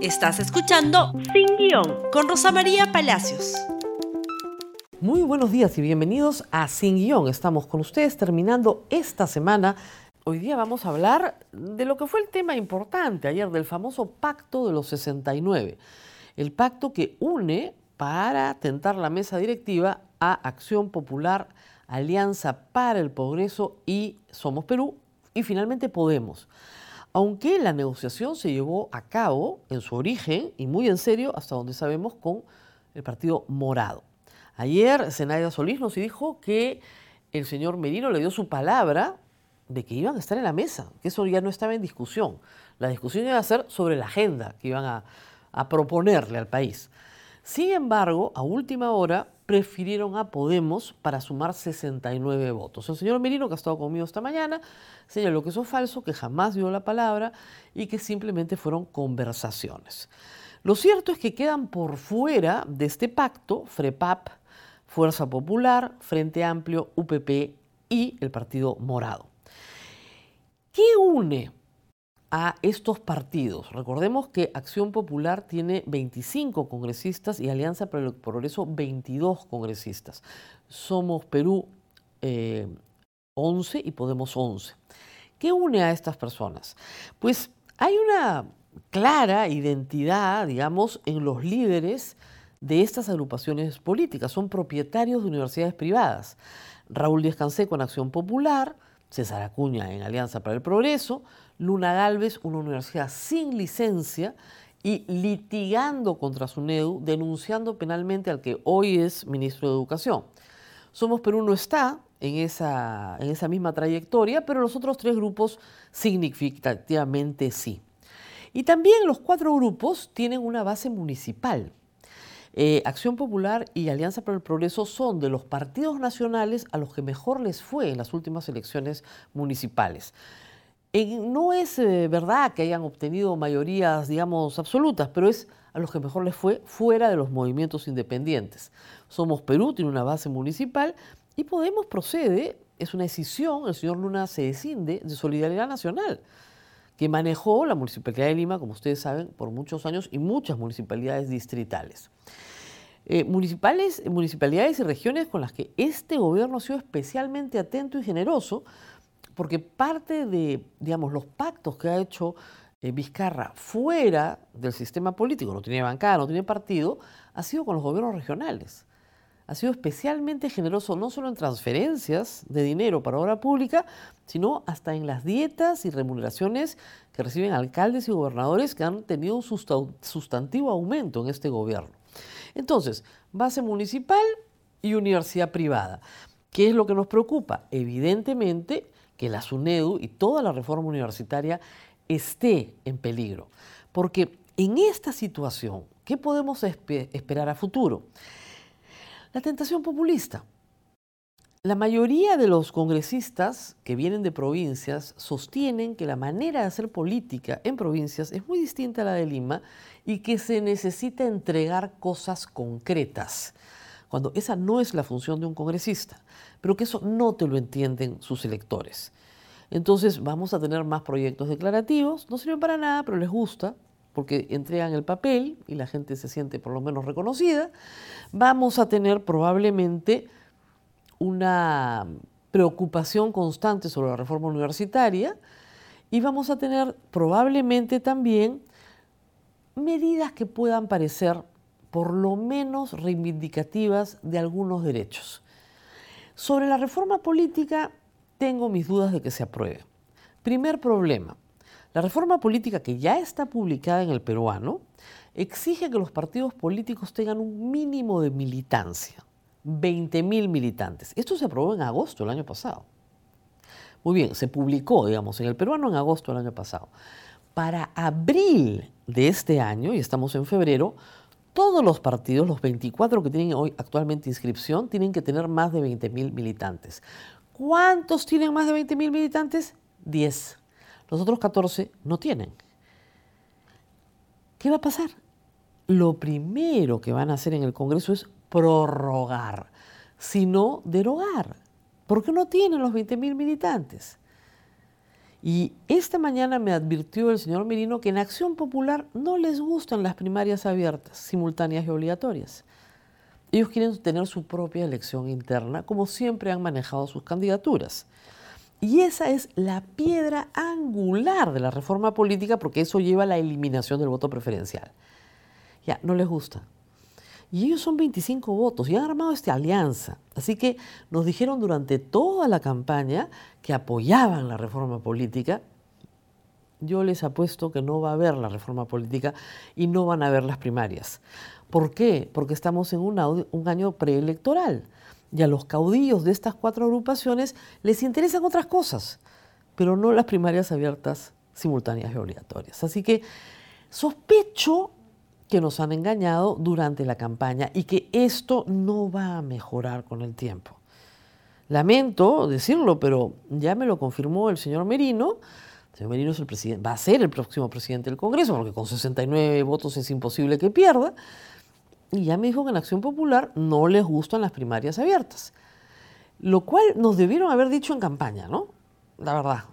Estás escuchando Sin Guión con Rosa María Palacios. Muy buenos días y bienvenidos a Sin Guión. Estamos con ustedes terminando esta semana. Hoy día vamos a hablar de lo que fue el tema importante ayer, del famoso Pacto de los 69. El pacto que une para tentar la mesa directiva a Acción Popular, Alianza para el Progreso y Somos Perú y finalmente Podemos aunque la negociación se llevó a cabo en su origen y muy en serio, hasta donde sabemos, con el Partido Morado. Ayer Zenaida Solís nos dijo que el señor Merino le dio su palabra de que iban a estar en la mesa, que eso ya no estaba en discusión. La discusión iba a ser sobre la agenda que iban a, a proponerle al país. Sin embargo, a última hora prefirieron a Podemos para sumar 69 votos. El señor Merino, que ha estado conmigo esta mañana, señaló que eso es falso, que jamás dio la palabra y que simplemente fueron conversaciones. Lo cierto es que quedan por fuera de este pacto FREPAP, Fuerza Popular, Frente Amplio, UPP y el Partido Morado. ¿Qué une a estos partidos. Recordemos que Acción Popular tiene 25 congresistas y Alianza para el Progreso 22 congresistas. Somos Perú 11 eh, y Podemos 11. ¿Qué une a estas personas? Pues hay una clara identidad, digamos, en los líderes de estas agrupaciones políticas. Son propietarios de universidades privadas. Raúl Díaz Canseco en Acción Popular, César Acuña en Alianza para el Progreso, Luna Galvez, una universidad sin licencia y litigando contra SUNEDU, denunciando penalmente al que hoy es ministro de Educación. Somos Perú no está en esa, en esa misma trayectoria, pero los otros tres grupos significativamente sí. Y también los cuatro grupos tienen una base municipal. Eh, Acción Popular y Alianza para el Progreso son de los partidos nacionales a los que mejor les fue en las últimas elecciones municipales. No es eh, verdad que hayan obtenido mayorías, digamos, absolutas, pero es a los que mejor les fue fuera de los movimientos independientes. Somos Perú, tiene una base municipal y Podemos procede, es una decisión, el señor Luna se descinde de Solidaridad Nacional que manejó la Municipalidad de Lima, como ustedes saben, por muchos años y muchas municipalidades distritales. Eh, municipales, municipalidades y regiones con las que este gobierno ha sido especialmente atento y generoso, porque parte de, digamos, los pactos que ha hecho eh, Vizcarra fuera del sistema político, no tiene bancada, no tiene partido, ha sido con los gobiernos regionales ha sido especialmente generoso no solo en transferencias de dinero para obra pública, sino hasta en las dietas y remuneraciones que reciben alcaldes y gobernadores que han tenido un sustantivo aumento en este gobierno. Entonces, base municipal y universidad privada. ¿Qué es lo que nos preocupa? Evidentemente que la SUNEDU y toda la reforma universitaria esté en peligro. Porque en esta situación, ¿qué podemos esperar a futuro? La tentación populista. La mayoría de los congresistas que vienen de provincias sostienen que la manera de hacer política en provincias es muy distinta a la de Lima y que se necesita entregar cosas concretas, cuando esa no es la función de un congresista, pero que eso no te lo entienden sus electores. Entonces vamos a tener más proyectos declarativos, no sirven para nada, pero les gusta, porque entregan el papel y la gente se siente por lo menos reconocida, vamos a tener probablemente una preocupación constante sobre la reforma universitaria y vamos a tener probablemente también medidas que puedan parecer por lo menos reivindicativas de algunos derechos. Sobre la reforma política tengo mis dudas de que se apruebe. Primer problema, la reforma política que ya está publicada en el peruano exige que los partidos políticos tengan un mínimo de militancia, 20.000 militantes. Esto se aprobó en agosto del año pasado. Muy bien, se publicó, digamos, en el peruano en agosto del año pasado. Para abril de este año, y estamos en febrero, todos los partidos, los 24 que tienen hoy actualmente inscripción, tienen que tener más de 20.000 militantes. ¿Cuántos tienen más de 20.000 militantes? 10. Los otros 14 no tienen. ¿Qué va a pasar? Lo primero que van a hacer en el Congreso es prorrogar, sino derogar, porque no tienen los 20.000 militantes. Y esta mañana me advirtió el señor Merino que en Acción Popular no les gustan las primarias abiertas, simultáneas y obligatorias. Ellos quieren tener su propia elección interna, como siempre han manejado sus candidaturas. Y esa es la piedra angular de la reforma política porque eso lleva a la eliminación del voto preferencial. Ya, no les gusta. Y ellos son 25 votos y han armado esta alianza. Así que nos dijeron durante toda la campaña que apoyaban la reforma política. Yo les apuesto que no va a haber la reforma política y no van a haber las primarias. ¿Por qué? Porque estamos en un, año preelectoral y a los caudillos de estas cuatro agrupaciones les interesan otras cosas, pero no las primarias abiertas, simultáneas y obligatorias. Así que sospecho que nos han engañado durante la campaña y que esto no va a mejorar con el tiempo. Lamento decirlo, pero ya me lo confirmó el señor Merino. El señor Merino es el presidente, va a ser el próximo presidente del Congreso, porque con 69 votos es imposible que pierda. Y ya me dijo que en Acción Popular no les gustan las primarias abiertas. Lo cual nos debieron haber dicho en campaña, ¿no? La verdad.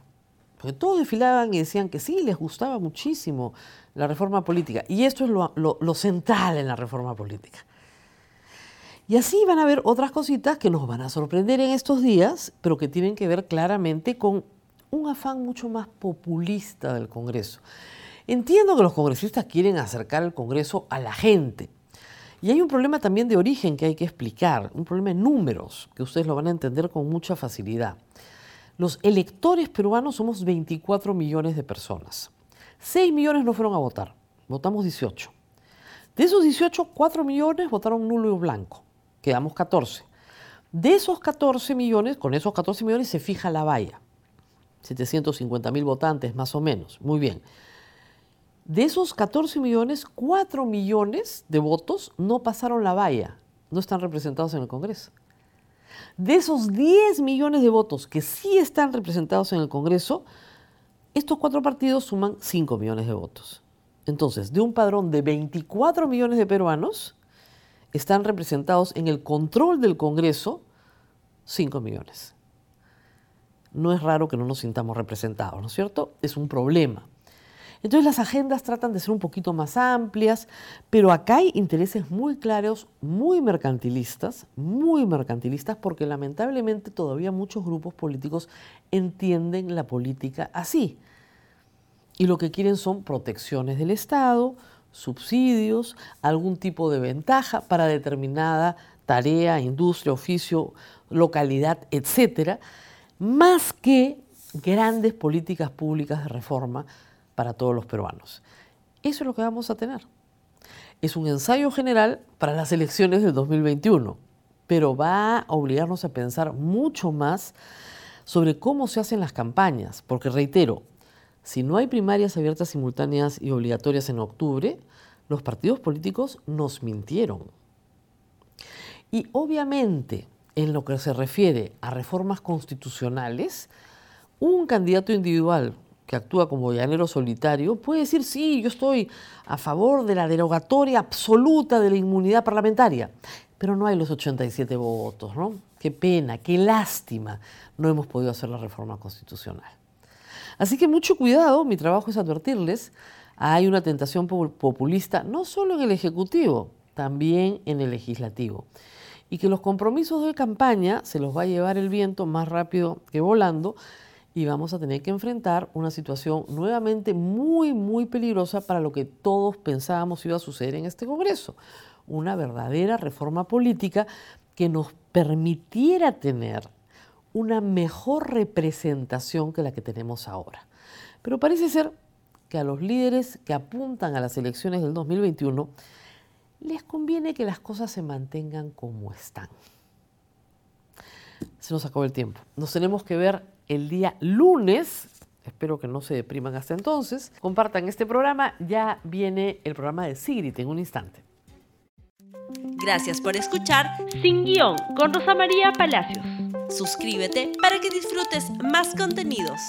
Todos desfilaban y decían que sí, les gustaba muchísimo la reforma política. Y esto es lo, central en la reforma política. Y así van a haber otras cositas que nos van a sorprender en estos días, pero que tienen que ver claramente con un afán mucho más populista del Congreso. Entiendo que los congresistas quieren acercar el Congreso a la gente. Y hay un problema también de origen que hay que explicar, un problema de números, que ustedes lo van a entender con mucha facilidad. Los electores peruanos somos 24 millones de personas. 6 millones no fueron a votar, votamos 18. De esos 18, 4 millones votaron nulo y blanco, quedamos 14. De esos 14 millones, con esos 14 millones se fija la valla, 750 mil votantes más o menos, muy bien. De esos 14 millones, 4 millones de votos no pasaron la valla, no están representados en el Congreso. De esos 10 millones de votos que sí están representados en el Congreso, estos cuatro partidos suman 5 millones de votos. Entonces, de un padrón de 24 millones de peruanos, están representados en el control del Congreso 5 millones. No es raro que no nos sintamos representados, ¿no es cierto? Es un problema. Entonces las agendas tratan de ser un poquito más amplias, pero acá hay intereses muy claros, muy mercantilistas, muy mercantilistas, porque lamentablemente todavía muchos grupos políticos entienden la política así. Y lo que quieren son protecciones del Estado, subsidios, algún tipo de ventaja para determinada tarea, industria, oficio, localidad, etcétera, más que grandes políticas públicas de reforma para todos los peruanos. Eso es lo que vamos a tener. Es un ensayo general para las elecciones del 2021, pero va a obligarnos a pensar mucho más sobre cómo se hacen las campañas, porque reitero, si no hay primarias abiertas, simultáneas y obligatorias en octubre, los partidos políticos nos mintieron. Y obviamente, en lo que se refiere a reformas constitucionales, un candidato individual que actúa como llanero solitario puede decir, sí, yo estoy a favor de la derogatoria absoluta de la inmunidad parlamentaria, pero no hay los 87 votos, ¿no? Qué pena, qué lástima, no hemos podido hacer la reforma constitucional. Así que mucho cuidado, mi trabajo es advertirles, hay una tentación populista no solo en el Ejecutivo, también en el Legislativo. Y que los compromisos de campaña se los va a llevar el viento más rápido que volando y vamos a tener que enfrentar una situación nuevamente muy, muy peligrosa para lo que todos pensábamos iba a suceder en este Congreso. Una verdadera reforma política que nos permitiera tener una mejor representación que la que tenemos ahora. Pero parece ser que a los líderes que apuntan a las elecciones del 2021 les conviene que las cosas se mantengan como están. Se nos acabó el tiempo. Nos tenemos que ver el día lunes. Espero que no se depriman hasta entonces. Compartan este programa. Ya viene el programa de Sigrid en un instante. Gracias por escuchar Sin Guión con Rosa María Palacios. Suscríbete para que disfrutes más contenidos.